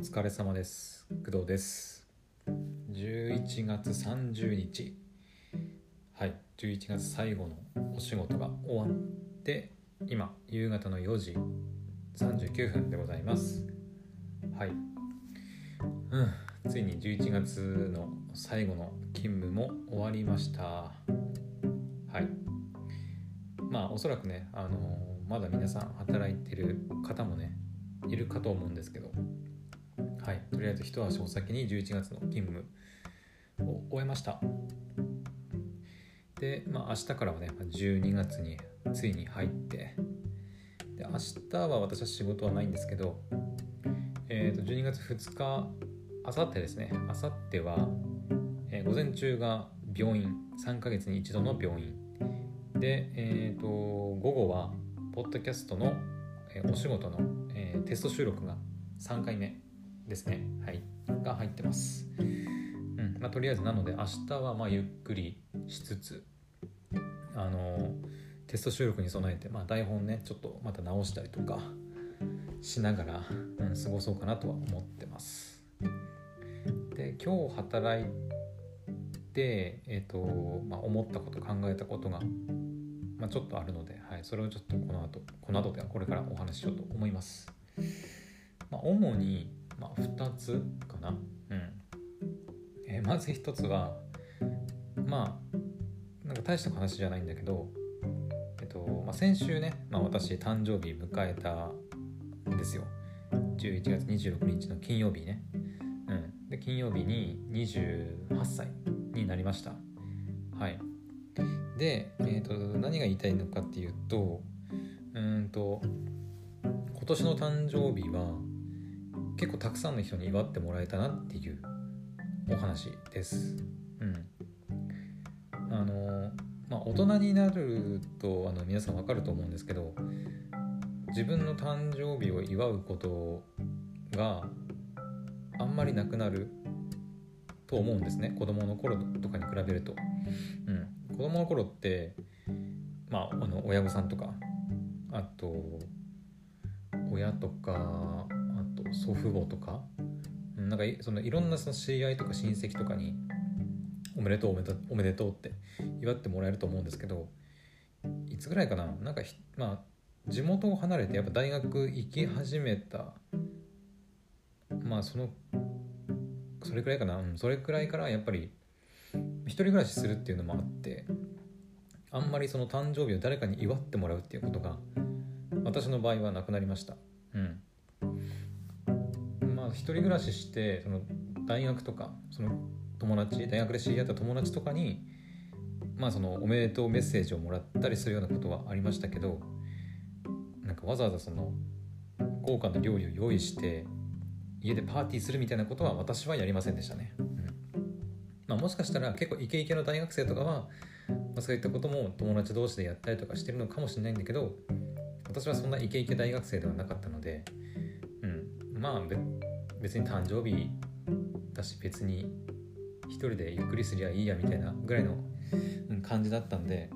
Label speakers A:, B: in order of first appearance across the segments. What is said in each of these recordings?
A: 疲れ様です。工藤です。11月30日。はい。11月最後のお仕事が終わって今夕方の4時39分でございます。はい。うん。ついに11月の最後の勤務も終わりました。はい。まあおそらくねあのーまだ皆さん働いてる方もねいるかと思うんですけど。はい。とりあえず一足お先に11月の勤務を終えました。でまあ明日からはね12月についに入ってで明日は私は仕事はないんですけどえー、と12月2日あさってですね。あさっては、えー午前中が病院3ヶ月に一度の病院。で、えー、と午後はポッドキャストの、えーお仕事の、えーテスト収録が3回目ですね。はい。が入ってます。うん。まあとりあえずなので明日はまゆっくりしつつあのテスト収録に備えて、まあ、台本ねちょっとまた直したりとかしながら、うん、過ごそうかなとは思ってます。で今日働いてえっ、と、まあ、思ったこと考えたことがまあ、ちょっとあるので、はい、それをちょっとこの後この後ではこれからお話ししようと思います。まあ、主に、まあ、2つかな。うんえーまず1つはまあなんか大した話じゃないんだけど、えっとまあ、先週ね、まあ、私誕生日迎えたんですよ。11月26日の金曜日ね。うん、で金曜日に28歳になりました。はい。で、えー、と何が言いたいのかっていうとうんと今年の誕生日は結構たくさんの人に祝ってもらえたなっていうお話です。うん、あのまあ大人になるとあの皆さんわかると思うんですけど自分の誕生日を祝うことがあんまりなくなると思うんですね子供の頃とかに比べると。うん、子供の頃ってまああの親御さんとかあと親とか祖父母とかなんかそのいろんなその知り合いとか親戚とかにおめでとうおめでとうって祝ってもらえると思うんですけどいつぐらいかななんかひまあ地元を離れてやっぱ大学行き始めたまあそのそれくらいかな、うん、それくらいからやっぱり一人暮らしするっていうのもあってあんまりその誕生日を誰かに祝ってもらうっていうことが私の場合はなくなりました。一人暮らししてその大学とかその友達大学で知り合った友達とかにまあそのおめでとうメッセージをもらったりするようなことはありましたけどなんかわざわざその豪華な料理を用意して家でパーティーするみたいなことは私はやりませんでしたね、うん。まあ、もしかしたら結構イケイケの大学生とかは、まあ、そういったことも友達同士でやったりとかしてるのかもしれないんだけど私はそんなイケイケ大学生ではなかったので、うん、まあ別に誕生日だし別に一人でゆっくりすりゃいいやみたいなぐらいの感じだったんで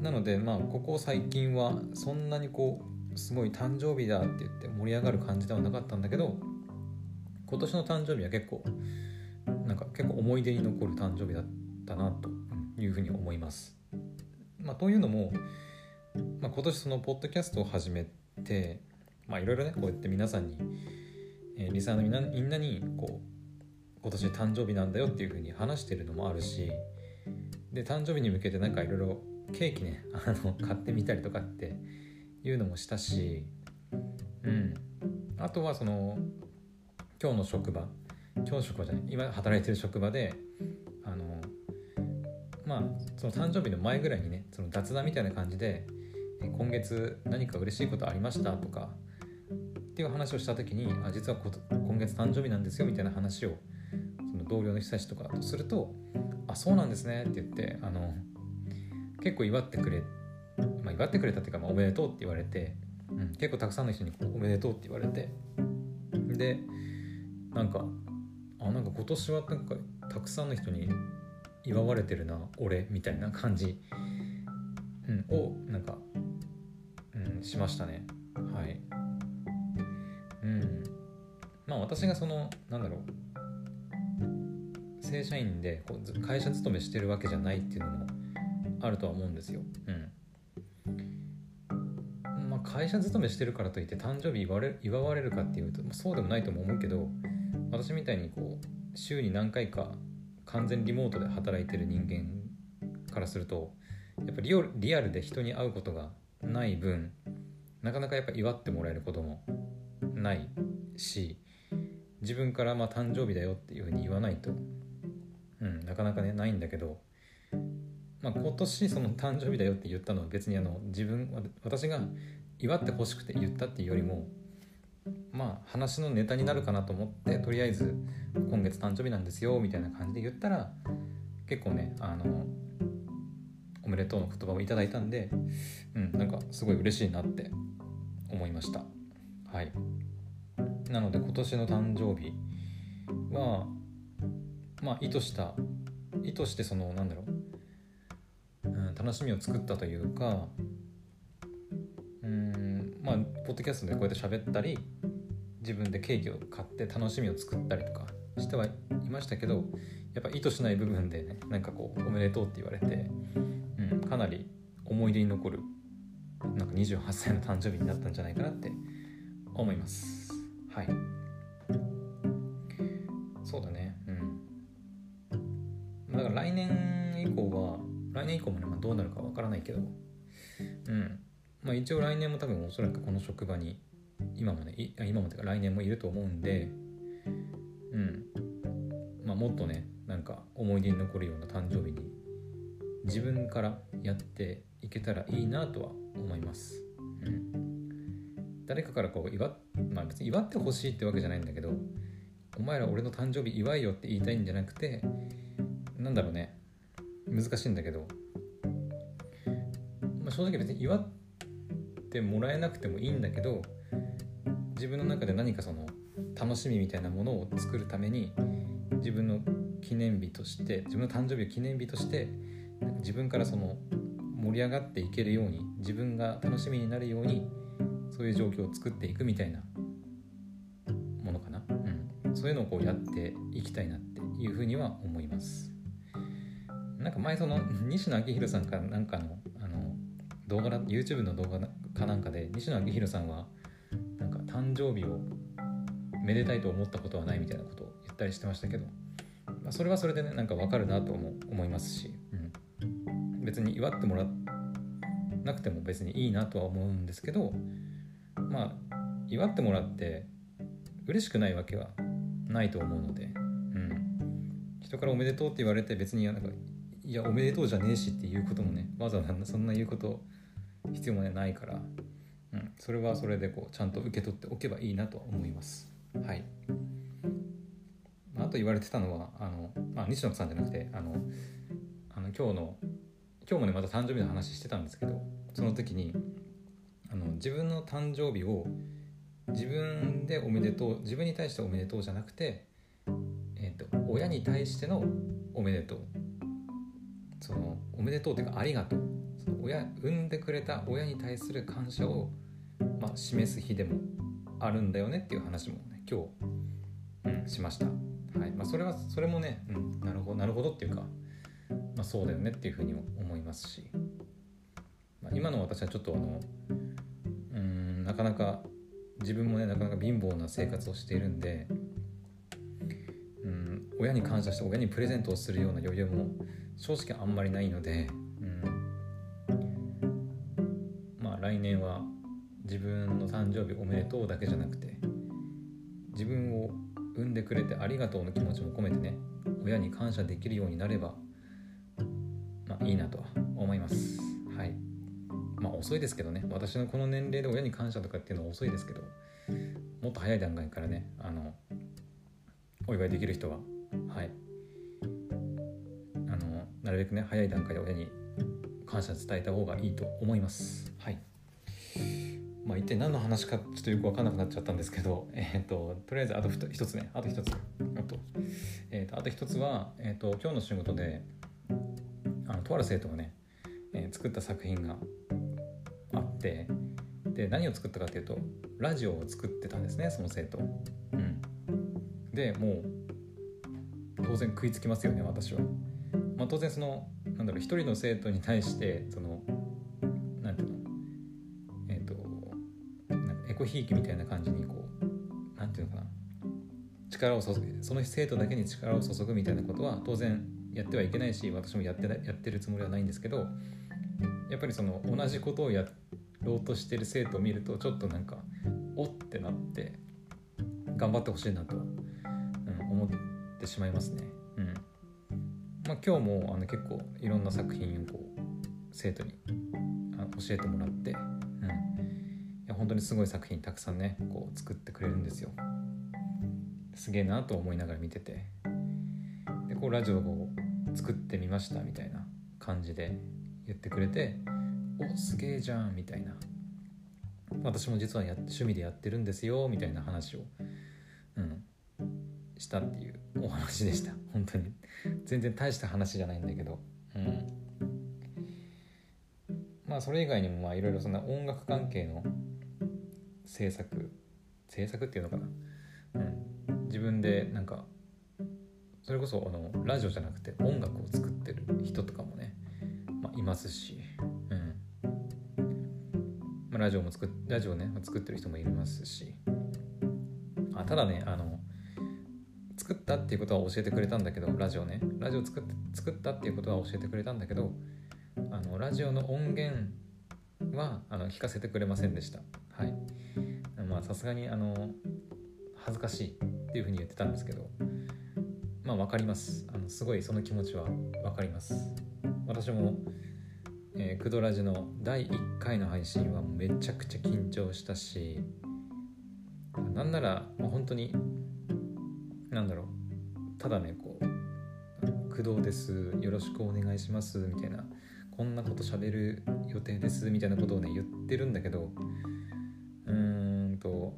A: なのでまあここ最近はそんなにこうすごい誕生日だって言って盛り上がる感じではなかったんだけど今年の誕生日は結構なんか結構思い出に残る誕生日だったなというふうに思います。まあ、というのも、まあ、今年そのポッドキャストを始めていろいろねこうやって皆さんに、えーリサーのみんなみんなにこう今年誕生日なんだよっていうふうに話してるのもあるしで誕生日に向けてなんかいろいろケーキね あの買ってみたりとかっていうのもしたしうん。あとはその今日の職場今日の職場じゃない今働いてる職場であのまあその誕生日の前ぐらいにねその雑談みたいな感じで今月何か嬉しいことありましたとかっていう話をした時にあ実は今月誕生日なんですよみたいな話をその同僚の人たちとかとすると「あそうなんですね」って言ってあの結構祝ってくれ、まあ、祝ってくれたっていうか、まあ、おめでとうって言われて、うん、結構たくさんの人におめでとうって言われてでなんかあなんか今年はなんかたくさんの人に祝われてるな俺みたいな感じ、うん、をなんか、うん、しましたね。はいうん私がそのなんだろう正社員でこう会社勤めしてるわけじゃないっていうのもあるとは思うんですよ。うんまあ、会社勤めしてるからといって誕生日祝われ祝われるかっていうと、そうでもないとも思うけど私みたいにこう週に何回か完全リモートで働いてる人間からするとやっぱりリアルで人に会うことがない分なかなかやっぱ祝ってもらえることもないし自分からまあ誕生日だよっていうふうに言わないと、うん、なかなかねないんだけど、まあ、今年その誕生日だよって言ったのは別にあの自分私が祝ってほしくて言ったっていうよりもまあ話のネタになるかなと思ってとりあえず今月誕生日なんですよみたいな感じで言ったら結構ねあのおめでとうの言葉をいただいたんで、うん、なんかすごい嬉しいなって思いました。はい。なので今年の誕生日はまあ意図した意図してそのなんだろう、うん、楽しみを作ったというかうんまあポッドキャストでこうやって喋ったり自分でケーキを買って楽しみを作ったりとかしてはいましたけどやっぱ意図しない部分でねなんかこう「おめでとう」って言われて、うん、かなり思い出に残るなんか28歳の誕生日になったんじゃないかなって思います。はい。そうだね。うん。だから来年以降は来年以降もね、まあ、どうなるかわからないけど。うん。まあ一応来年も多分おそらくこの職場に今もね今もてか来年もいると思うんで。うん。まあもっとねなんか思い出に残るような誕生日に自分からやっていけたらいいなとは思います、うん、誰かからこう祝っまあ別に祝ってほしいってわけじゃないんだけどお前ら俺の誕生日祝いよって言いたいんじゃなくてなんだろうね。難しいんだけど、まあ、正直別に祝ってもらえなくてもいいんだけど自分の中で何かその楽しみみたいなものを作るために自分の記念日として自分の誕生日を記念日として自分からその盛り上がっていけるように自分が楽しみになるようにそういう状況を作っていくみたいな、そういうのをこうやっていきたいなっていうふうには思います。なんか前その 西野昭弘さんかなんかのあの動画 YouTube の動画かなんかで西野昭弘さんはなんか誕生日をめでたいと思ったことはないみたいなことを言ったりしてましたけど、まあ、それはそれでねなんかわかるなとも思いますし、うん、別に祝ってもらなくても別にいいなとは思うんですけどまあ祝ってもらって嬉しくないわけはないと思うので、うん、人からおめでとうって言われて別になんかいやおめでとうじゃねえしっていうこともねわざわざそんな言うこと必要もねないからうん、それはそれでこうちゃんと受け取っておけばいいなと思います。はい。あと言われてたのはあの、まあ、西野さんじゃなくてあのあの今日の今日もねまた誕生日の話してたんですけどその時にあの自分の誕生日を自分でおめでとう自分に対しておめでとうじゃなくて、えーと、親に対してのおめでとう。そのおめでとうっていうかありがとう。その親産んでくれた親に対する感謝をまあ、示す日でもあるんだよねっていう話もね今日、うん、しました、はい。まあ、それはそれもね、うん、なるほどなるほどっていうか、まあ、そうだよねっていうふうにも思いますし、まあ、今の私はちょっとあのうんなかなか自分もねなかなか貧乏な生活をしているんでうん親に感謝して親にプレゼントをするような余裕も正直あんまりないので、うん、まあ来年は自分の誕生日おめでとうだけじゃなくて自分を産んでくれてありがとうの気持ちも込めてね親に感謝できるようになればまあいいなとは思います。遅いですけどね。私のこの年齢で親に感謝とかっていうのは遅いですけどもっと早い段階からねあのお祝いできる人ははい。あのなるべくね早い段階で親に感謝伝えた方がいいと思います。はい。まあ、一体何の話かちょっとよく分かんなくなっちゃったんですけど、えーと、とりあえずあと一つね。あと一つ。あと,、えーと、あと一つは、えーと、今日の仕事であのとある生徒がね、えー、作った作品がってで何を作ったかっていうとラジオを作ってたんですねその生徒。うんでもう当然食いつきますよね私は。まあ、当然そのなんだろう一人の生徒に対してそのなんていうのえっ、ー、とエコひいきみたいな感じにこうなんていうのかな力を注ぐその生徒だけに力を注ぐみたいなことは当然やってはいけないし私もやってやってるつもりはないんですけどやっぱりその同じことをやってろうとしてる生徒を見るとちょっとなんかおってなって頑張ってほしいなと、うん、思ってしまいますね。うんまあ、今日もあの結構いろんな作品をこう生徒に教えてもらって、うん、いや本当にすごい作品たくさんねこう作ってくれるんですよ。すげえなと思いながら見ててでこうラジオを作ってみましたみたいな感じで言ってくれておすげえじゃんみたいな。私も実はや趣味でやってるんですよみたいな話を、うん、したっていうお話でした。本当に。全然大した話じゃないんだけど、うん、まあそれ以外にもまあいろいろそんな音楽関係の制作制作っていうのかな、うん、自分でなんかそれこそあのラジオじゃなくて音楽を作ってる人とかもね、まあ、いますし、まあ、ラジオも作ラジオね作ってる人もいますし。あただねあの作ったっていうことは教えてくれたんだけどラジオね。ラジオ作っ作ったっていうことは教えてくれたんだけどあのラジオの音源はあの聞かせてくれませんでした。はい。まあさすがにあの恥ずかしいっていうふうに言ってたんですけどまあ分かります。あのすごいその気持ちは分かります。私も、えー、クドラジの第1回の配信はめちゃくちゃ緊張したしなんなら、まあ、本当になんだろうただねこう「工藤です。よろしくお願いします」みたいな「こんなこと喋る予定です」みたいなことをね言ってるんだけどうーんと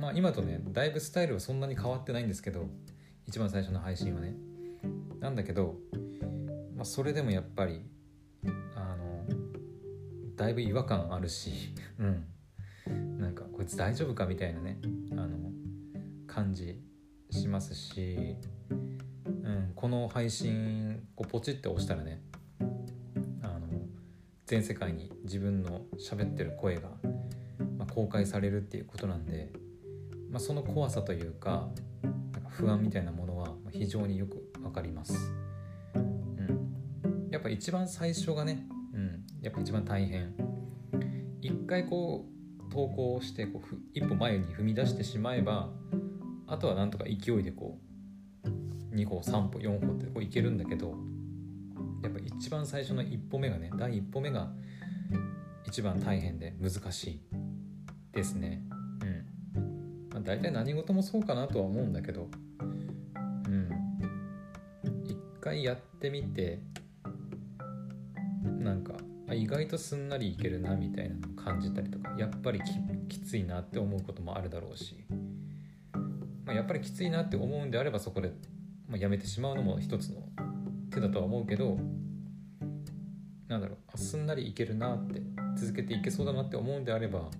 A: まあ今とねだいぶスタイルはそんなに変わってないんですけど一番最初の配信はね。なんだけど、まあ、それでもやっぱりだいぶ違和感あるしうんなんかこいつ大丈夫かみたいなねあの感じしますし、うん、この配信こうポチって押したらねあの全世界に自分の喋ってる声が、まあ、公開されるっていうことなんで、まあ、その怖さというかなんか不安みたいなものは非常によく分かります。やっぱ一番最初がね、やっぱ一番大変。一回こう投稿してこう一歩前に踏み出してしまえばあとはなんとか勢いでこう2歩3歩4歩ってこういけるんだけどやっぱ一番最初の一歩目がね第一歩目が一番大変で難しいですね。うん。まあ大体何事もそうかなとは思うんだけどうん。一回やってみてなんか意外とすんなりいけるなみたいなのを感じたりとかやっぱりきついなって思うこともあるだろうしまあ、やっぱりきついなって思うんであればそこで、まあ、やめてしまうのも一つの手だとは思うけどなんだろうすんなりいけるなって続けていけそうだなって思うんであれば、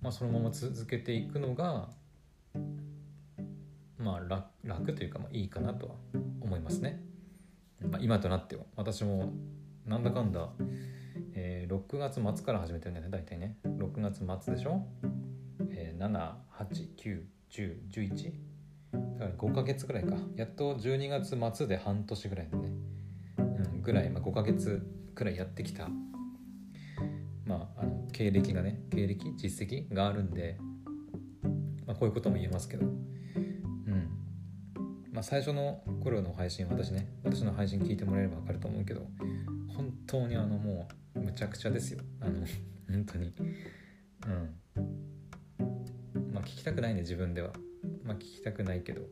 A: まあ、そのまま続けていくのがまあ楽というかまあいいかなとは思いますね。まあ、今となっては私もなんだかんだ、えー、6月末から始めてるんだよね大体ね。6月末でしょ、えー、789 1011だから5ヶ月ぐらいか。やっと12月末で半年ぐらいでね、うん、ぐらい、まあ、5ヶ月くらいやってきた。まああの経歴がね経歴実績があるんで、まあ、こういうことも言えますけど。うん。まあ最初の頃の配信私ね私の配信聞いてもらえれば分かると思うけど本当にあのもうむちゃくちゃですよ。あの本当に。うん。聞きたくないね自分では。まあ聞きたくないけど。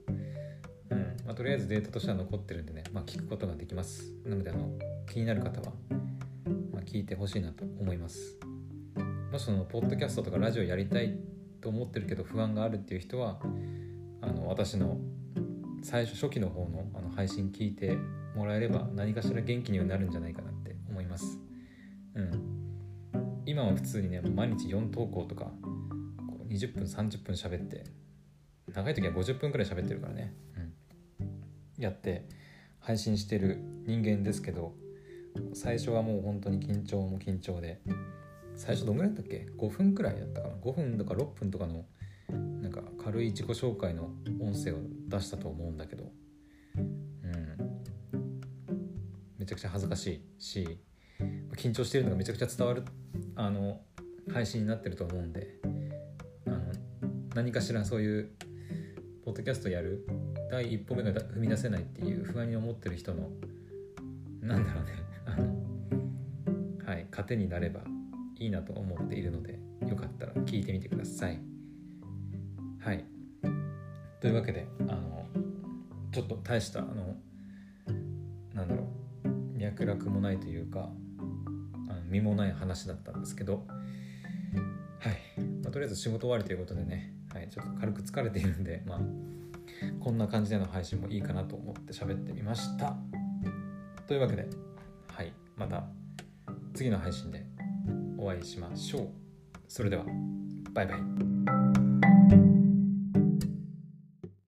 A: うん。まあ、とりあえずデータとしては残ってるんでね、まあ、聞くことができます。なのであの気になる方は、まあ、聞いてほしいなと思います。もしそのポッドキャストとかラジオやりたいと思ってるけど不安があるっていう人はあの私の最初初期の方のあの配信聞いてもらえれば何かしら元気にはなるんじゃないかなって思いますうん。今は普通にね毎日4投稿とか20分30分喋って長い時は50分くらい喋ってるからね、うん、やって配信してる人間ですけど最初はもう本当に緊張も緊張で最初どんぐらいだったっけ？5分くらいだったかな？5分とか6分とかのなんか軽い自己紹介の音声を出したと思うんだけど。うん。めちゃくちゃ恥ずかしいし緊張してるのがめちゃくちゃ伝わるあの配信になってると思うんであの何かしらそういうポッドキャストやる第一歩目が踏み出せないっていう不安に思ってる人のなんだろうね あのはい糧になればいいなと思っているのでよかったら聞いてみてください。はい。というわけであのちょっと大したあのなんだろう脈絡もないというか身もない話だったんですけどはい、まあ、とりあえず仕事終わりということでね、はい、ちょっと軽く疲れているんでまあこんな感じでの配信もいいかなと思って喋ってみました。というわけではい。また次の配信でお会いしましょう。それではバイバイ。